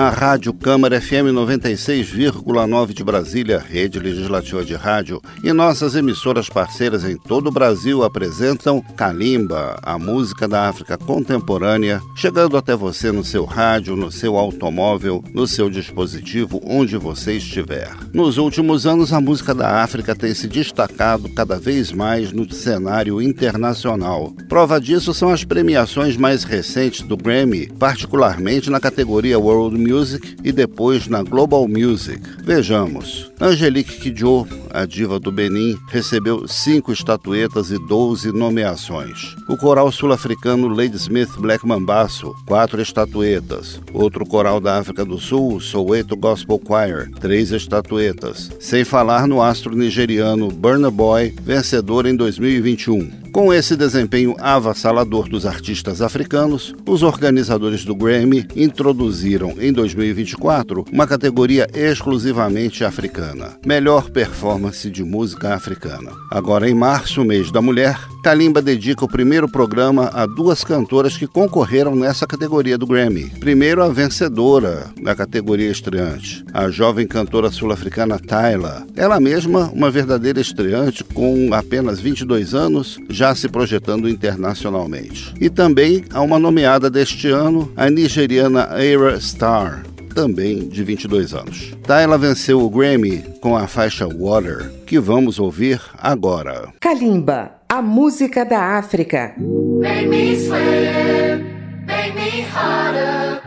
A Rádio Câmara FM 96,9 de Brasília, rede legislativa de rádio, e nossas emissoras parceiras em todo o Brasil apresentam Kalimba, a música da África contemporânea, chegando até você no seu rádio, no seu automóvel, no seu dispositivo, onde você estiver. Nos últimos anos, a música da África tem se destacado cada vez mais no cenário internacional. Prova disso são as premiações mais recentes do Grammy, particularmente na categoria World Music Music e depois na Global Music. Vejamos. Angelique Kidjo, a diva do Benin, recebeu cinco estatuetas e 12 nomeações. O coral sul-africano Ladysmith Black Mambasso, quatro estatuetas. Outro coral da África do Sul, Soweto Gospel Choir, três estatuetas. Sem falar no astro nigeriano Burna Boy, vencedor em 2021. Com esse desempenho avassalador dos artistas africanos, os organizadores do Grammy introduziram em 2024 uma categoria exclusivamente africana, melhor performance de música africana. Agora em março, mês da mulher, Kalimba dedica o primeiro programa a duas cantoras que concorreram nessa categoria do Grammy. Primeiro, a vencedora da categoria estreante, a jovem cantora sul-africana Tyla. Ela mesma, uma verdadeira estreante com apenas 22 anos, já se projetando internacionalmente. E também a uma nomeada deste ano, a nigeriana Aira Star, também de 22 anos. Tyla venceu o Grammy com a faixa Water, que vamos ouvir agora. Kalimba a música da África. Make me sweat, make me harder,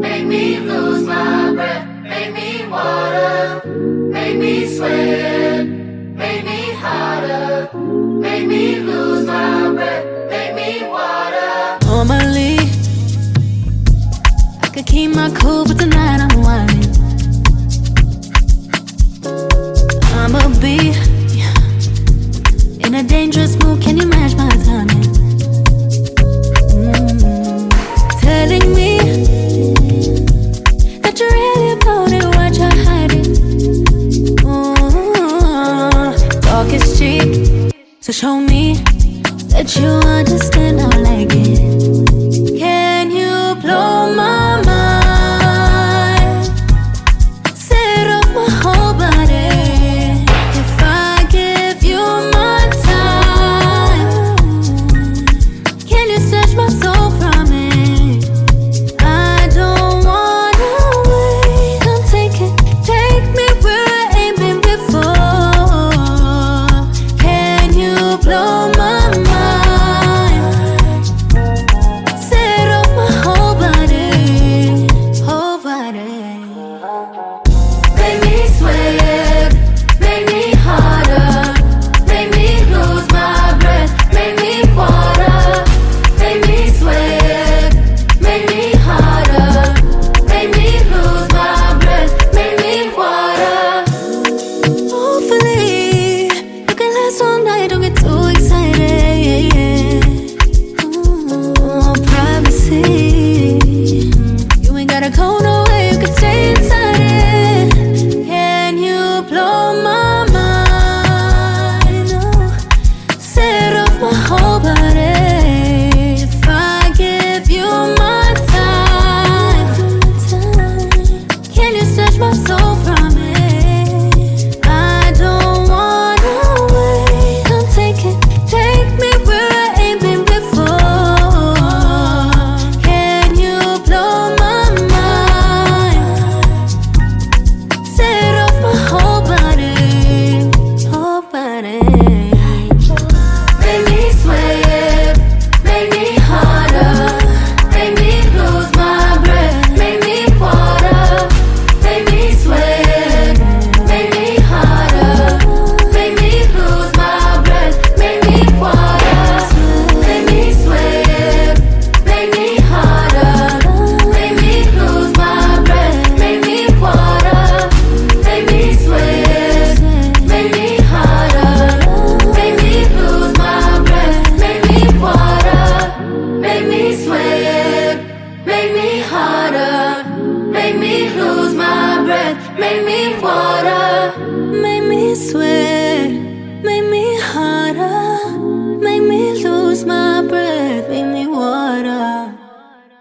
make me lose my breath, make me water, make me sweat, make me harder, make me lose my breath, keep my cool, but tonight I'm whining. I'ma be in a dangerous mood, can you match my timing? Mm. Telling me that you're really about it, what you're hiding. Mm. Talk is cheap, so show me that you understand I like it.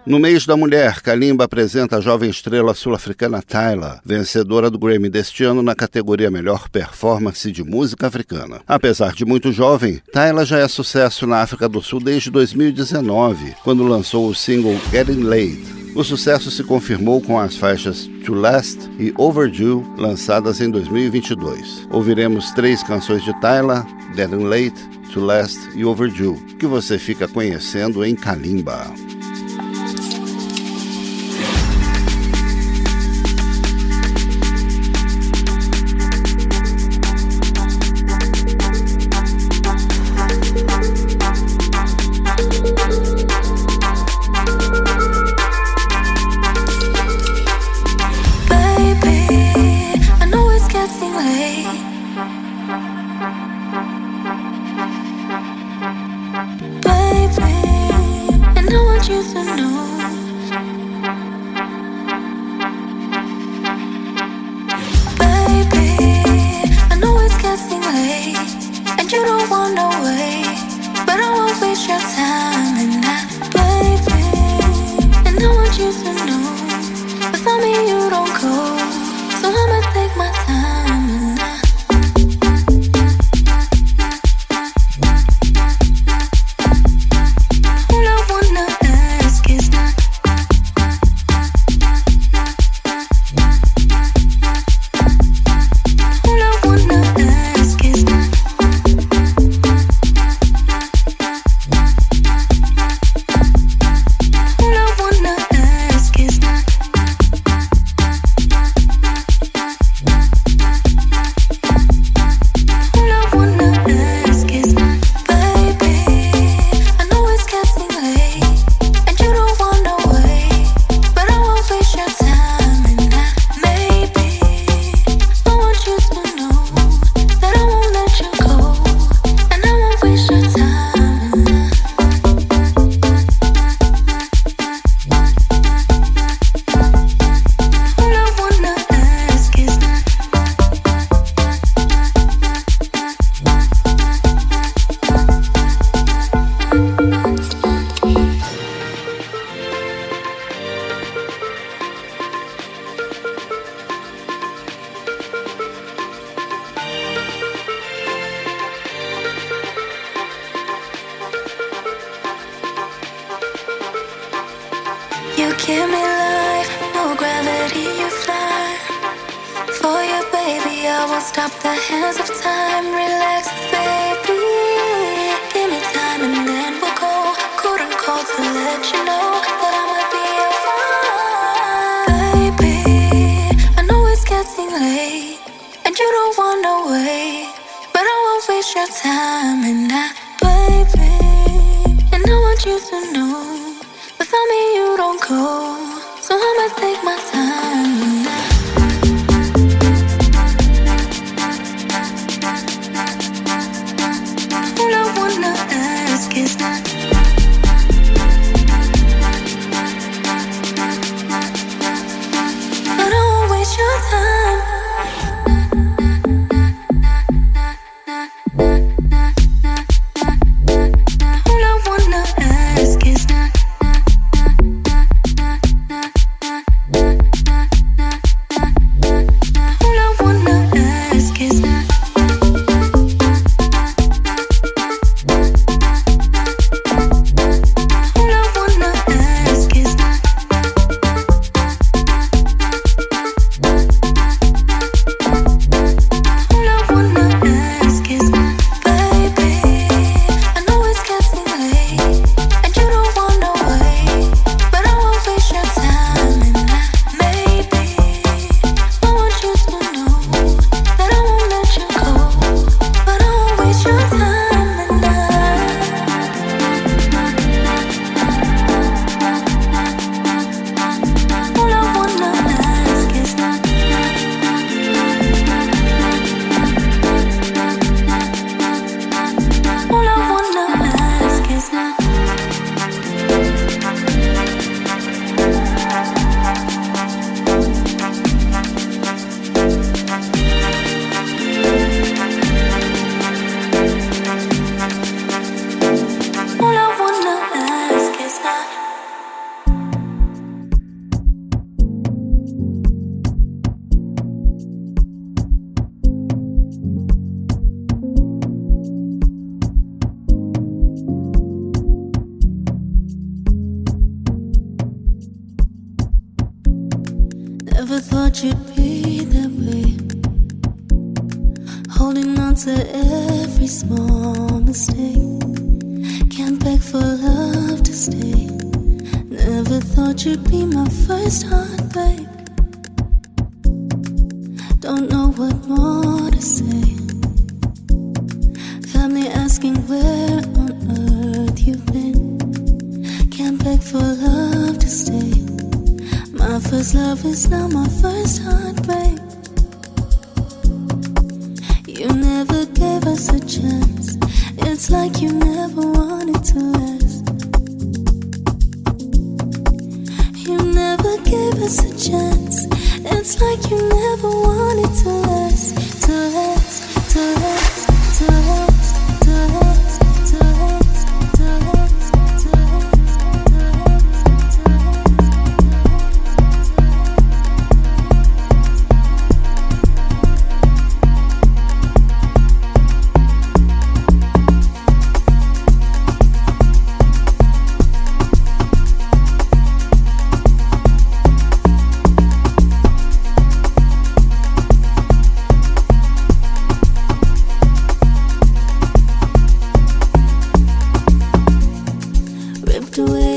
No mês da mulher, Kalimba apresenta a jovem estrela sul-africana Tyla, vencedora do Grammy deste ano na categoria Melhor Performance de Música Africana. Apesar de muito jovem, Tyla já é sucesso na África do Sul desde 2019, quando lançou o single Getting Late. O sucesso se confirmou com as faixas To Last e Overdue, lançadas em 2022. Ouviremos três canções de Tyla, Getting Late, To Last e Overdue, que você fica conhecendo em Kalimba. I'ma take my time. Should you be that way. Holding on to every small mistake. Can't beg for love to stay. Never thought you'd be my first heartbreak. away.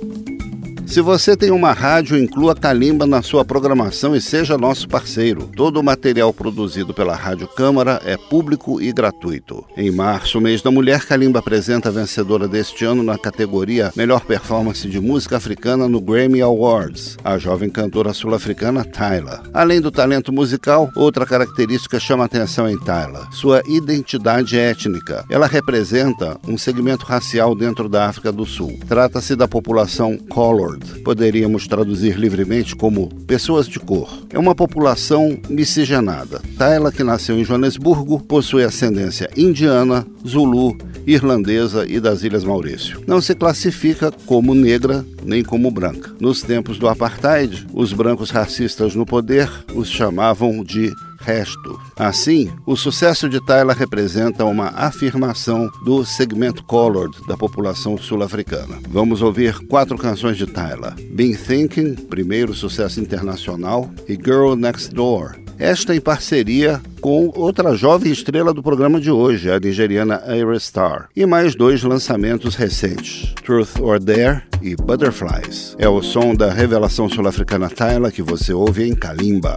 Se você tem uma rádio, inclua Calimba na sua programação e seja nosso parceiro. Todo o material produzido pela Rádio Câmara é público e gratuito. Em março, mês da mulher, Calimba apresenta a vencedora deste ano na categoria Melhor Performance de Música Africana no Grammy Awards, a jovem cantora sul-africana Tyla. Além do talento musical, outra característica chama atenção em Tyla: sua identidade étnica. Ela representa um segmento racial dentro da África do Sul. Trata-se da população colored Poderíamos traduzir livremente como pessoas de cor. É uma população miscigenada. Tayla, que nasceu em Joanesburgo, possui ascendência indiana, zulu, irlandesa e das Ilhas Maurício. Não se classifica como negra nem como branca. Nos tempos do apartheid, os brancos racistas no poder os chamavam de resto. Assim, o sucesso de Tyler representa uma afirmação do segmento colored da população sul-africana. Vamos ouvir quatro canções de Tyler: Been Thinking, primeiro sucesso internacional, e Girl Next Door, esta em parceria com outra jovem estrela do programa de hoje, a nigeriana Aira Star, e mais dois lançamentos recentes, Truth or Dare e Butterflies. É o som da revelação sul-africana Tyler que você ouve em Kalimba.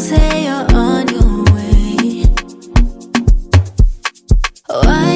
Say you're on your way? Oh, Why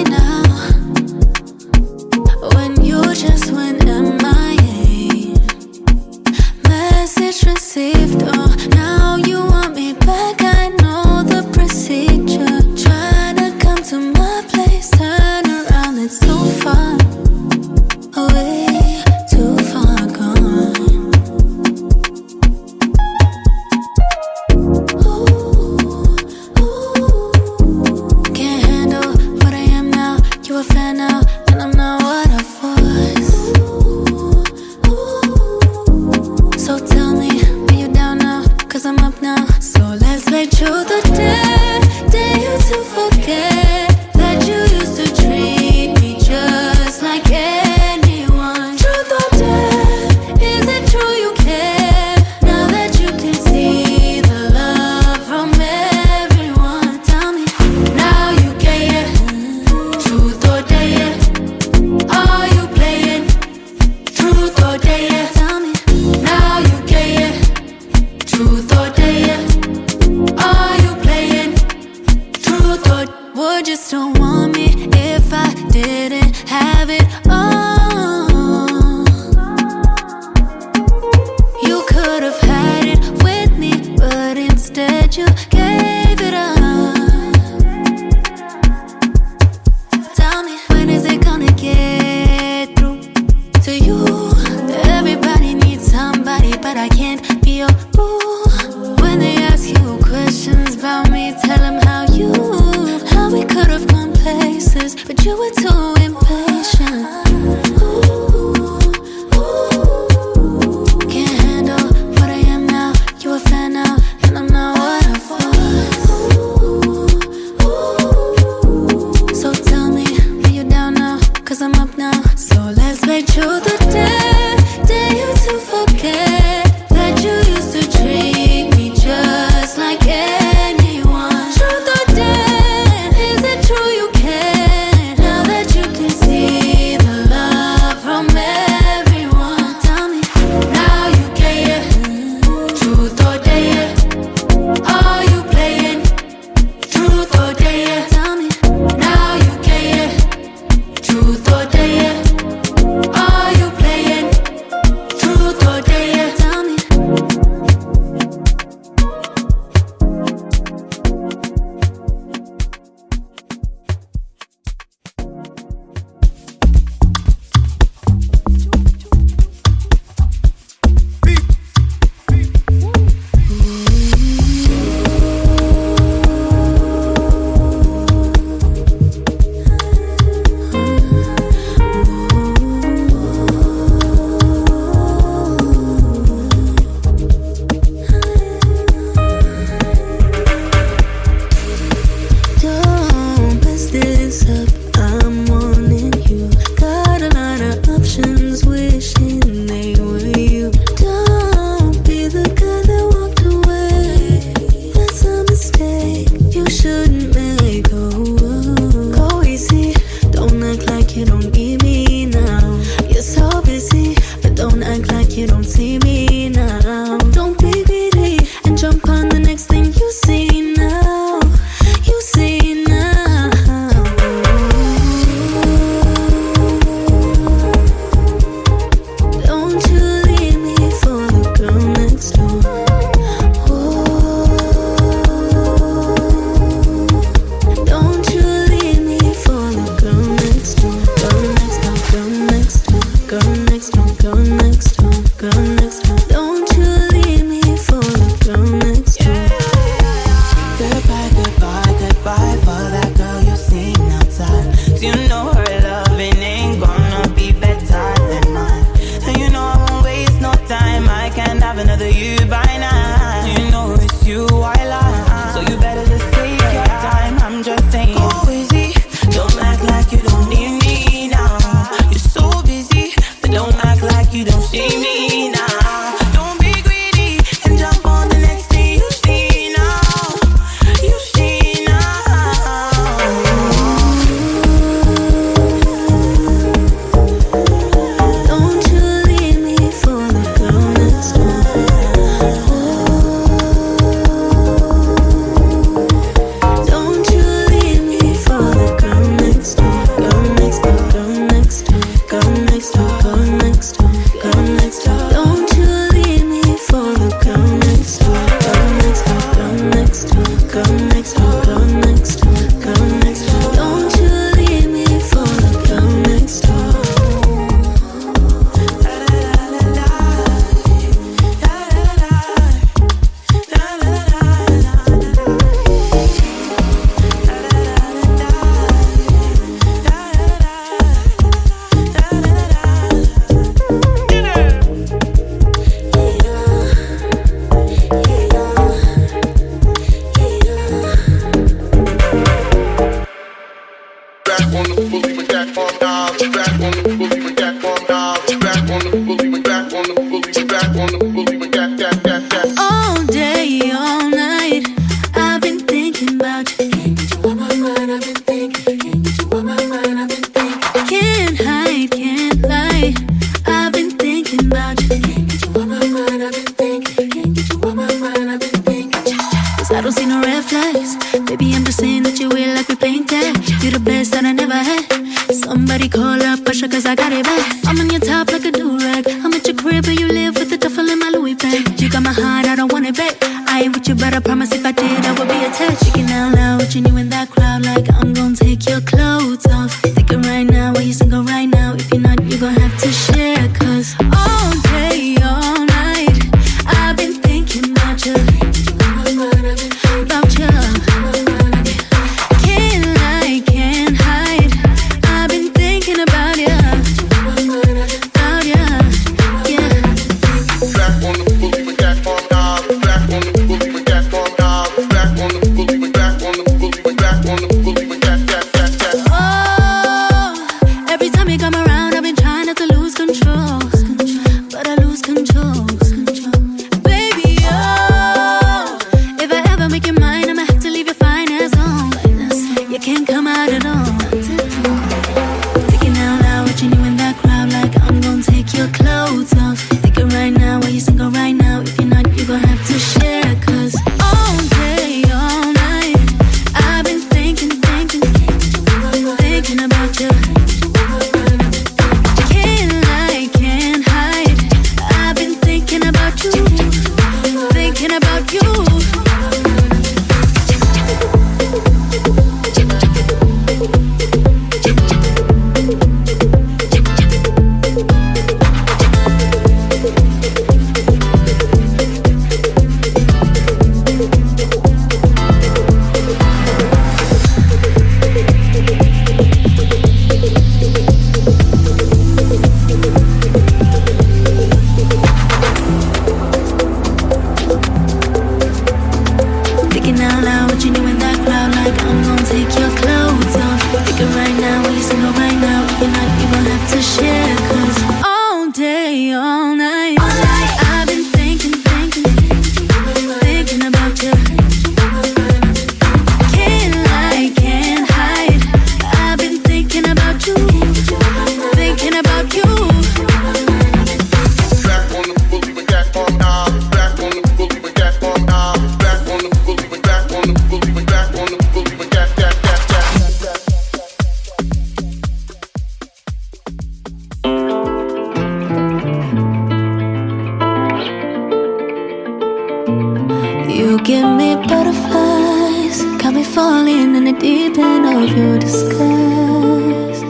of your disguise.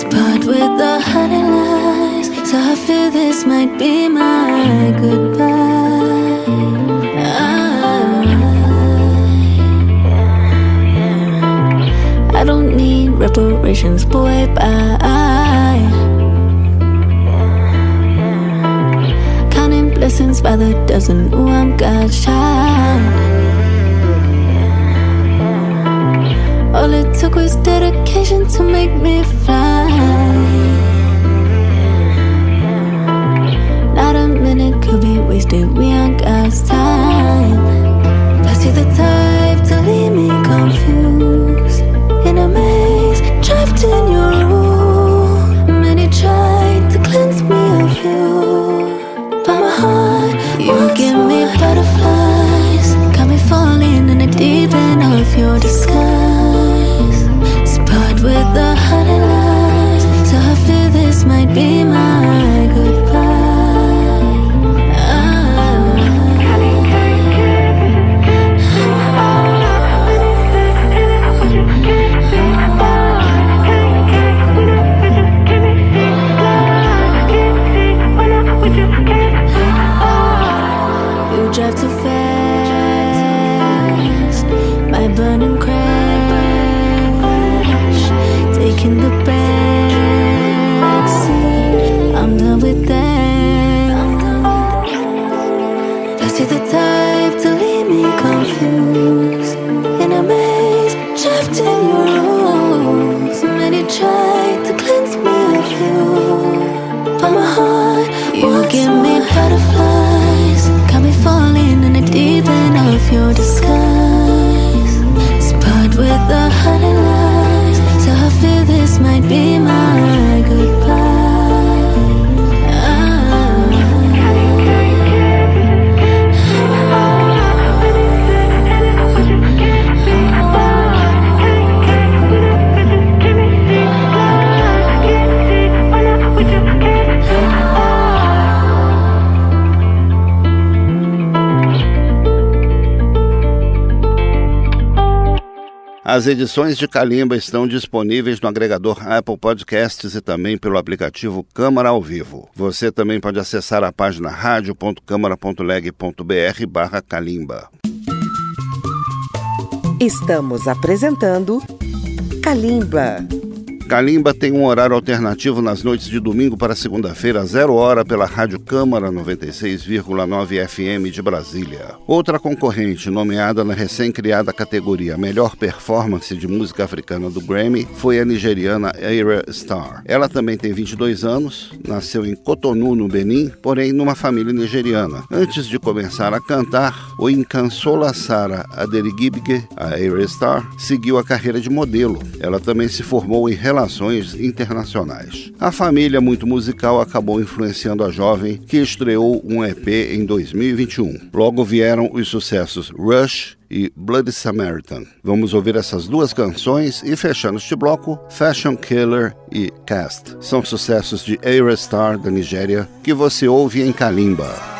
Spot with the honey lies. So I fear this might be my goodbye. I, I don't need reparations, boy. Bye. Counting blessings by the dozen. Ooh, I'm God's child. All it took was dedication to make me fly. Not a minute could be wasted, we ain't got time. Pass you the type to leave me confused. In a maze, trapped in your room. Many tried to cleanse me of you. But my heart, you give me butterflies. Got me falling in the deep end of your disguise. be mine. As edições de Calimba estão disponíveis no agregador Apple Podcasts e também pelo aplicativo Câmara ao Vivo. Você também pode acessar a página radio.câmara.leg.br barra Calimba. Estamos apresentando Calimba. Calimba tem um horário alternativo nas noites de domingo para segunda-feira, zero hora, pela Rádio Câmara 96,9 FM de Brasília. Outra concorrente, nomeada na recém-criada categoria Melhor Performance de Música Africana do Grammy, foi a nigeriana Aira Star. Ela também tem 22 anos, nasceu em Cotonou, no Benin, porém numa família nigeriana. Antes de começar a cantar, o Incansola Sara Aderigibge, a Aira Star, seguiu a carreira de modelo. Ela também se formou em relações relações internacionais. A família muito musical acabou influenciando a jovem, que estreou um EP em 2021. Logo vieram os sucessos Rush e Bloody Samaritan. Vamos ouvir essas duas canções e fechando este bloco, Fashion Killer e Cast. São sucessos de Aerostar da Nigéria que você ouve em Kalimba.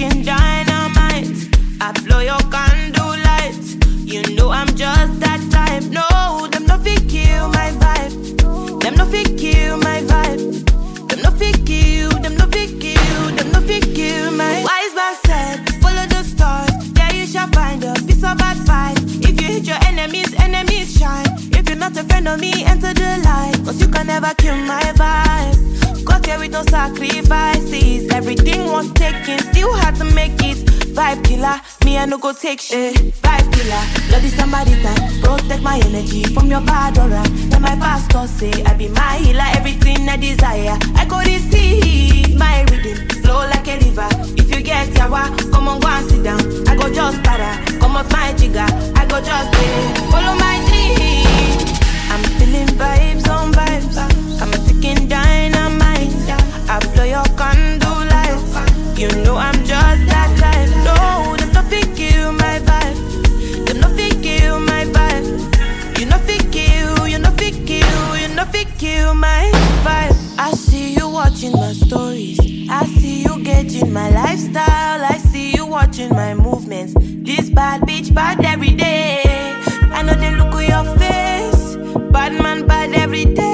I'm dynamite. I blow your candle lights. You know I'm just that type. No, them no fit kill my vibe. Them no fit kill my vibe. Them no fit kill. Them no fit kill. Them no fit kill my. Wise man said, follow the stars. There you shall find a piece of advice. If you hit your enemies, enemies shine. If you're not a friend of me, enter the light. Cause you can never kill my vibe. Got here with no sacrifices. Everything was taken, still had to make it. Vibe killer, me I no go take shit. Vibe killer, bloody somebody time. Protect my energy from your bad aura. Then my pastor say I be my healer, everything I desire. I go receive my rhythm, flow like a river. If you get yawa, come on go and sit down. I go just para, come off my jigger. I go just pay, follow my dream. I'm feeling vibes on vibes. I'm a ticking dynamite. I blow your candle lights. You know I'm just that type. No, them not kill my vibe. Them not kill my vibe. You not kill, you not kill, you not kill my vibe. I see you watching my stories. I see you gauging my lifestyle. I see you watching my movements. This bad bitch bad every day. I know they look at your face. Bad man bad every day.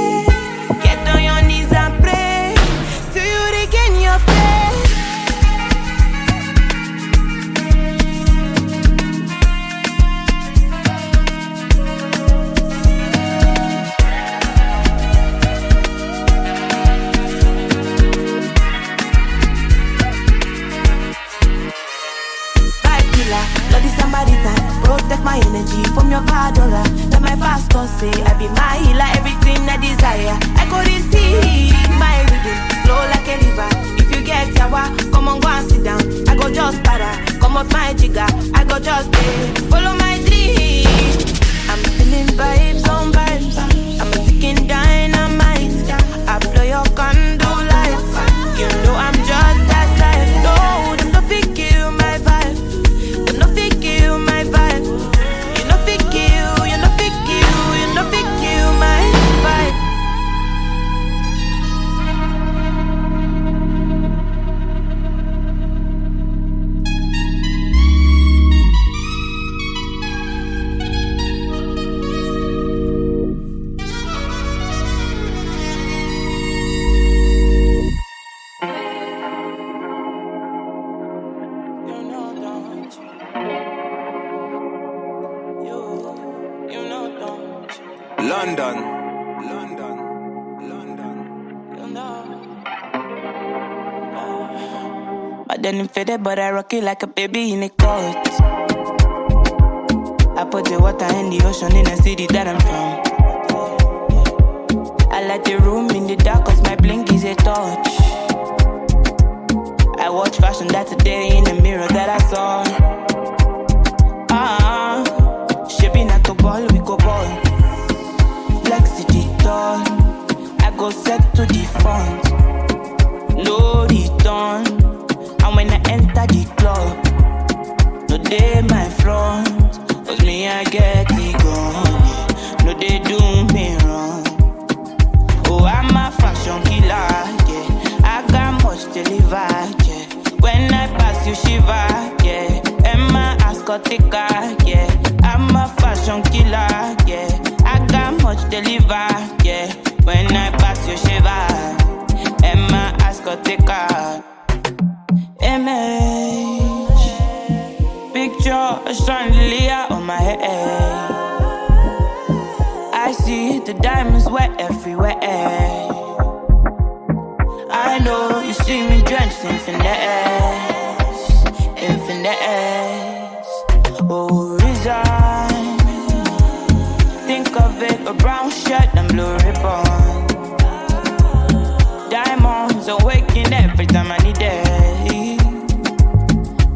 From your aura. Let my pastor say I be my healer, everything I desire. I go receive my rhythm, flow like a river. If you get yawa, come on go and sit down. I go just para, come off my jigger. I go just pay, follow my dream. I'm feeling vibes on vibes. I'm a ticking Then I'm faded, but I rock it like a baby in a court. I put the water in the ocean in the city that I'm from. I like the room in the dark cause my blink is a torch. I watch fashion that's a day in the mirror that I saw. Ah, shaping like a ball, we go ball. Flex the. I go set to the front. No return. And when I enter the club, no day my front. Cause me, I get gone. yeah. No, they do me wrong. Oh, I'm a fashion killer, yeah. I got much to deliver, yeah. When I pass you, shiver, yeah. Emma Ascotica, yeah. I'm a fashion killer, yeah. I got much to deliver, yeah. When I pass you, shiver. Emma Ascotica. Image. A chandelier on my head. I see the diamonds wet everywhere. I know you see me drenched in finesse, in finesse. Oh, resign. Think of it, a brown shirt and blue ribbon. Diamonds awaken every time I need it.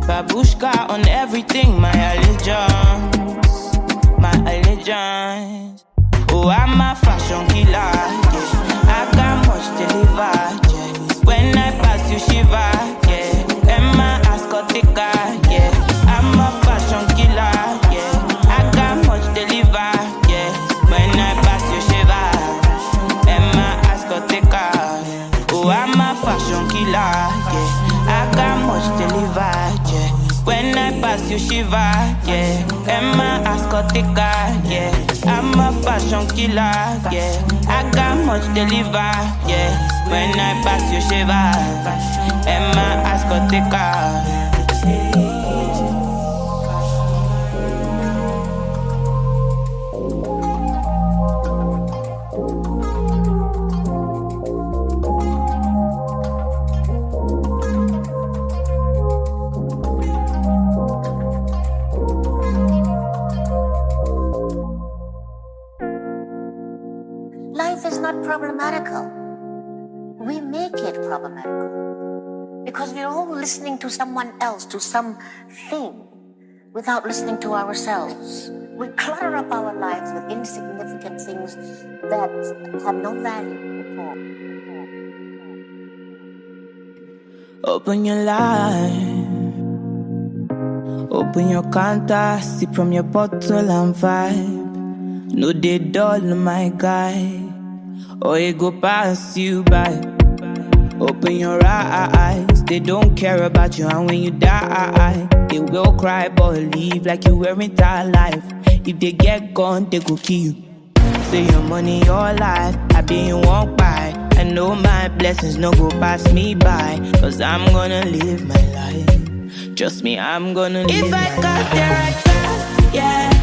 Babushka on everything, my allegiance, my allegiance. Oh, I'm a fashion killer, yeah. I got much deliver, yeah. When I pass you, shiver, you, shiver, yeah. Emma Ascotica, yeah. I'm a fashion killer, yeah. I got much deliver, yeah. When I pass you, shiver, Emma Ascotica. because to something, without listening to ourselves. We clutter up our lives with insignificant things that have no value at all. Open your life. Open your counter, sip from your bottle and vibe. No, they dull, my guy. Or it go pass you by. Open your eyes, they don't care about you, and when you die, they will cry but leave like you weren't alive. If they get gone, they go kill you. Say your money, your life, I been walk by. I know my blessings no go pass me by, cause I'm gonna live my life. Trust me, I'm gonna live If I my got life. there, I trust, yeah.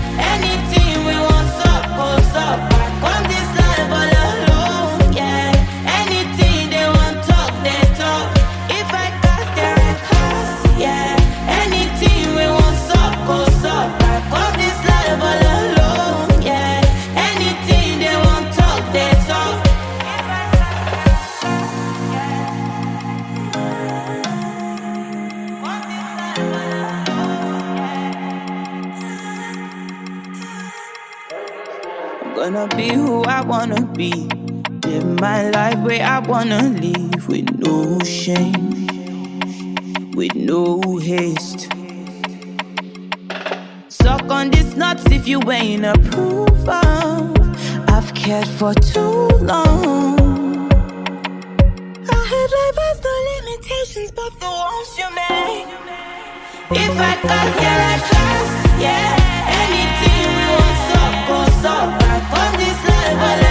Wanna be. Live my life where I wanna live with no shame, with no haste. Suck on these nuts if you ain't approve of. I've cared for too long. I had life has no limitations, but the ones you make. If I got there, I trust, yeah. This life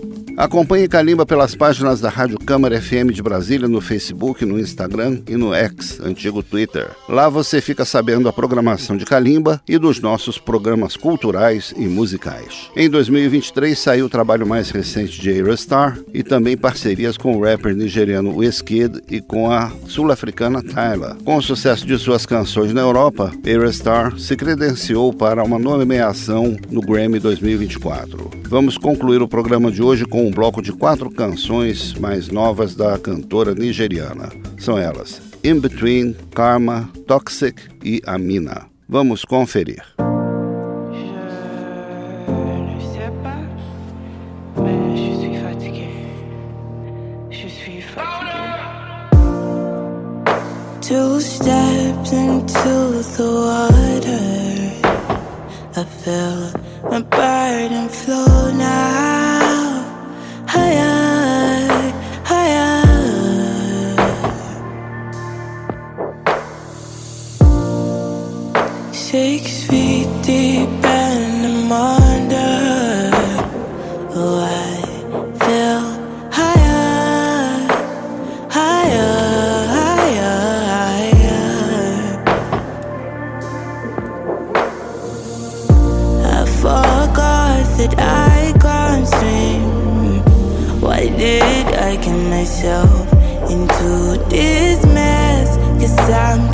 Acompanhe Calimba pelas páginas da Rádio Câmara FM de Brasília no Facebook, no Instagram e no X, antigo Twitter. Lá você fica sabendo a programação de Calimba e dos nossos programas culturais e musicais. Em 2023 saiu o trabalho mais recente de Aerostar e também parcerias com o rapper nigeriano Wizkid e com a sul-africana Tyla. Com o sucesso de suas canções na Europa, Aerostar se credenciou para uma nomeação no Grammy 2024. Vamos concluir o programa de hoje com um bloco de quatro canções mais novas da cantora nigeriana. São elas In Between, Karma, Toxic e Amina. Vamos conferir. Two steps into the water. I my burden now.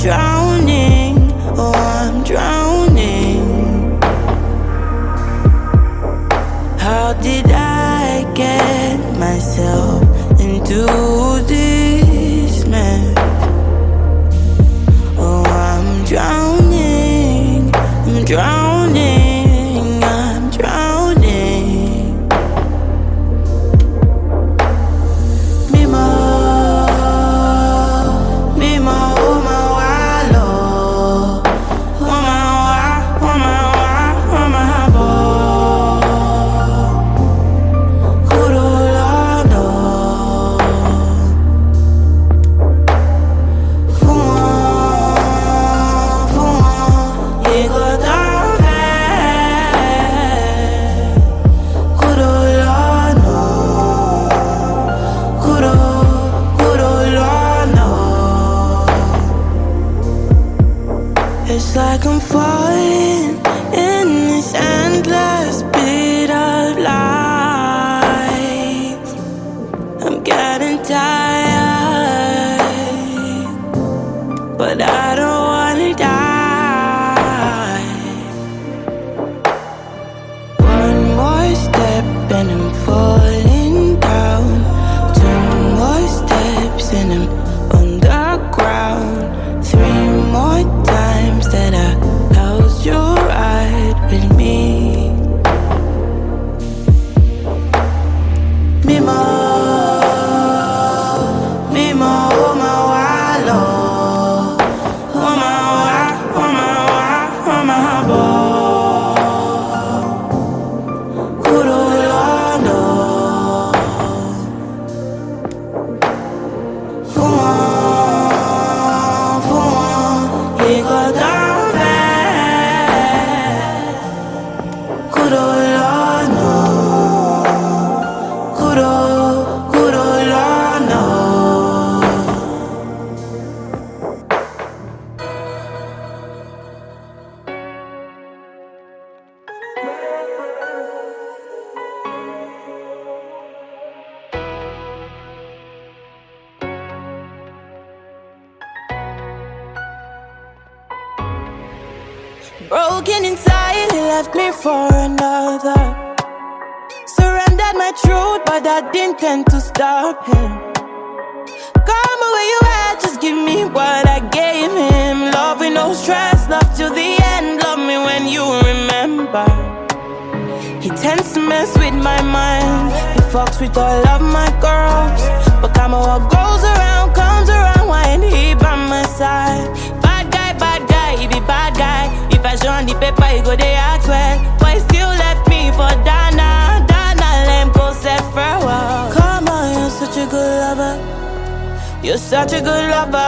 Drowning, oh, I'm drowning. How did I get myself into stop him. Come where you at, just give me what I gave him. Love with no stress, love till the end. Love me when you remember. He tends to mess with my mind. He fucks with all of my girls. But come what goes around comes around when he by my side. Bad guy, bad guy, he be bad guy. If I show on the paper, he go they act well. But he still left me for Dana. Such a good lover. You're such a good lover.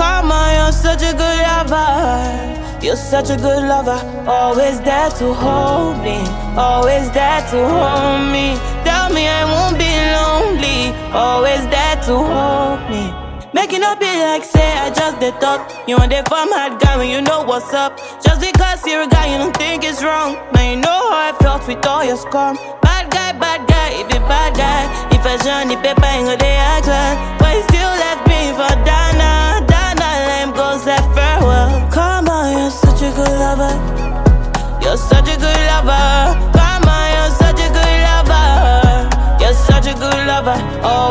On, you're such a good lover. You're such a good lover. Always there to hold me. Always there to hold me. Tell me I won't be lonely. Always there to hold me. Making up be like say I just the thought. You want the farm hard guy when you know what's up. Just because you're a guy, you don't think it's wrong. Now you know how I felt with all your scum. Bad guy, bad guy, if you bad guy. If I show the paper, ain't gonna they act well. But he still left me for Dana. Dana, let him go say farewell. Come on, you're such a good lover. You're such a good lover. Come on, you're such a good lover. You're such a good lover. Always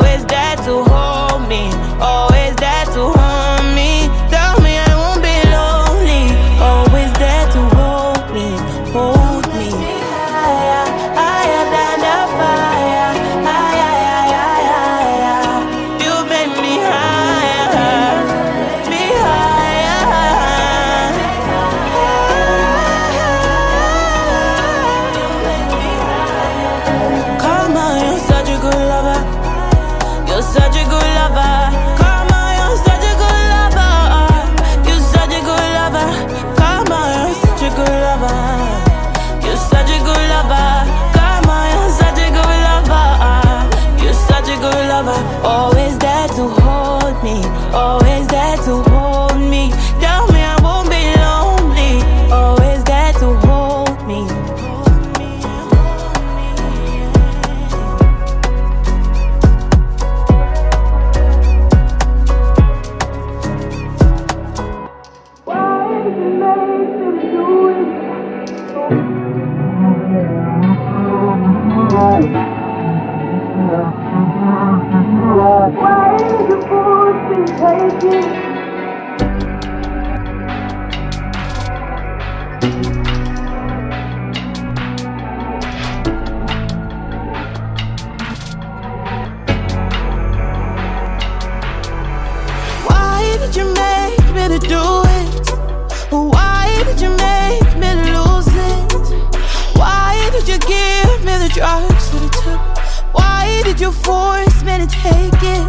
force me to take it?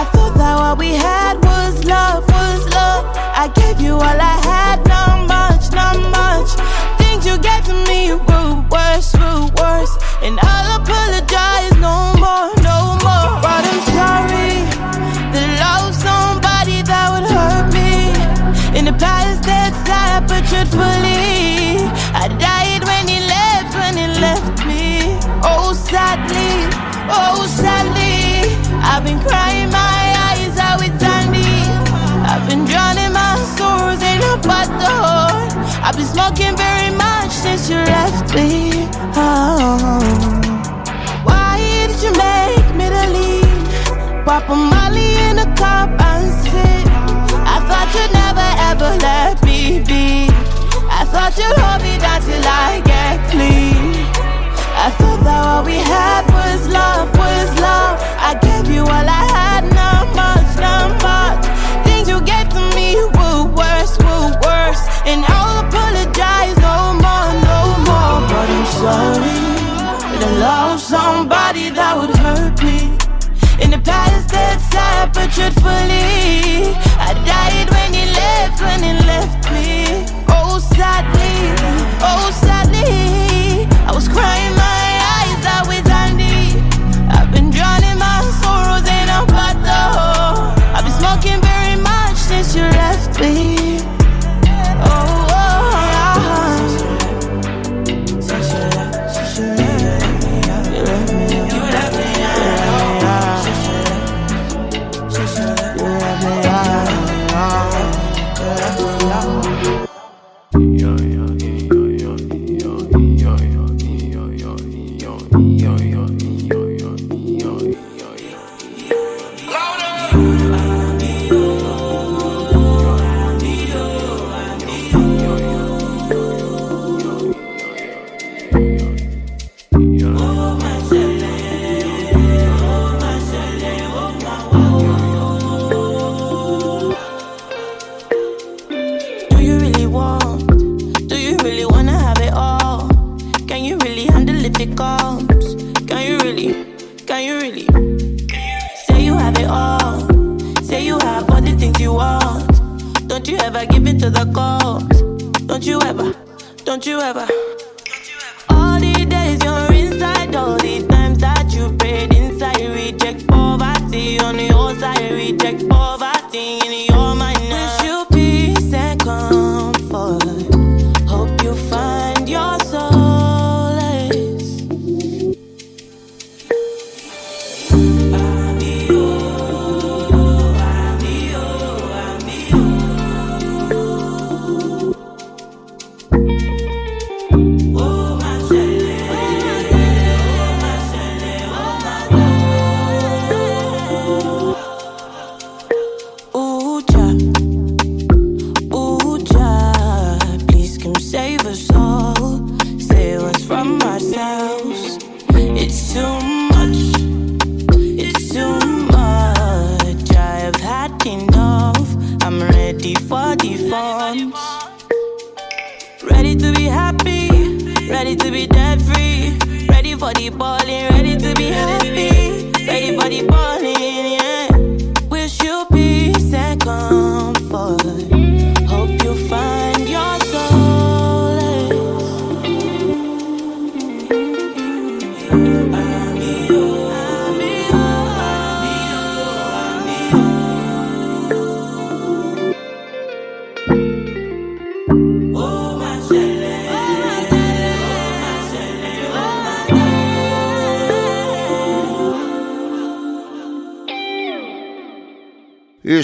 I thought that what we had was love, was love. I gave you all I had, not much, not much. Things you gave to me were worse, were worse. And I'll I've been crying my eyes out with Sandy. I've been drowning my sorrows in a bottle. I've been smoking very much since you left me. Oh. Why did you make me to leave? Pop a Molly in a cup and sit. I thought you'd never ever let me be. I thought you'd hold me down till I get clean. I thought that what we had was love, was love. I gave you all I had, not much, not much. Things you gave to me were worse, were worse. And I'll apologize no more, no more. But I'm sorry I lost somebody that would hurt me. In the past, that's sad, but truthfully, I died when he left, when he left me. Oh, sadly, oh, sadly, I was crying my bottle.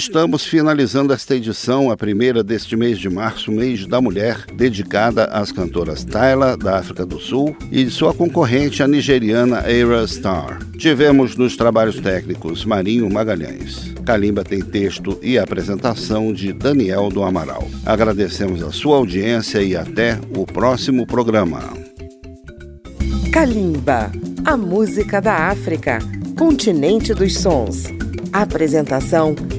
Estamos finalizando esta edição, a primeira deste mês de março, mês da mulher, dedicada às cantoras Tyla, da África do Sul, e sua concorrente, a nigeriana Era Star. Tivemos nos trabalhos técnicos Marinho Magalhães. Kalimba tem texto e apresentação de Daniel do Amaral. Agradecemos a sua audiência e até o próximo programa. Kalimba, a música da África, continente dos sons. Apresentação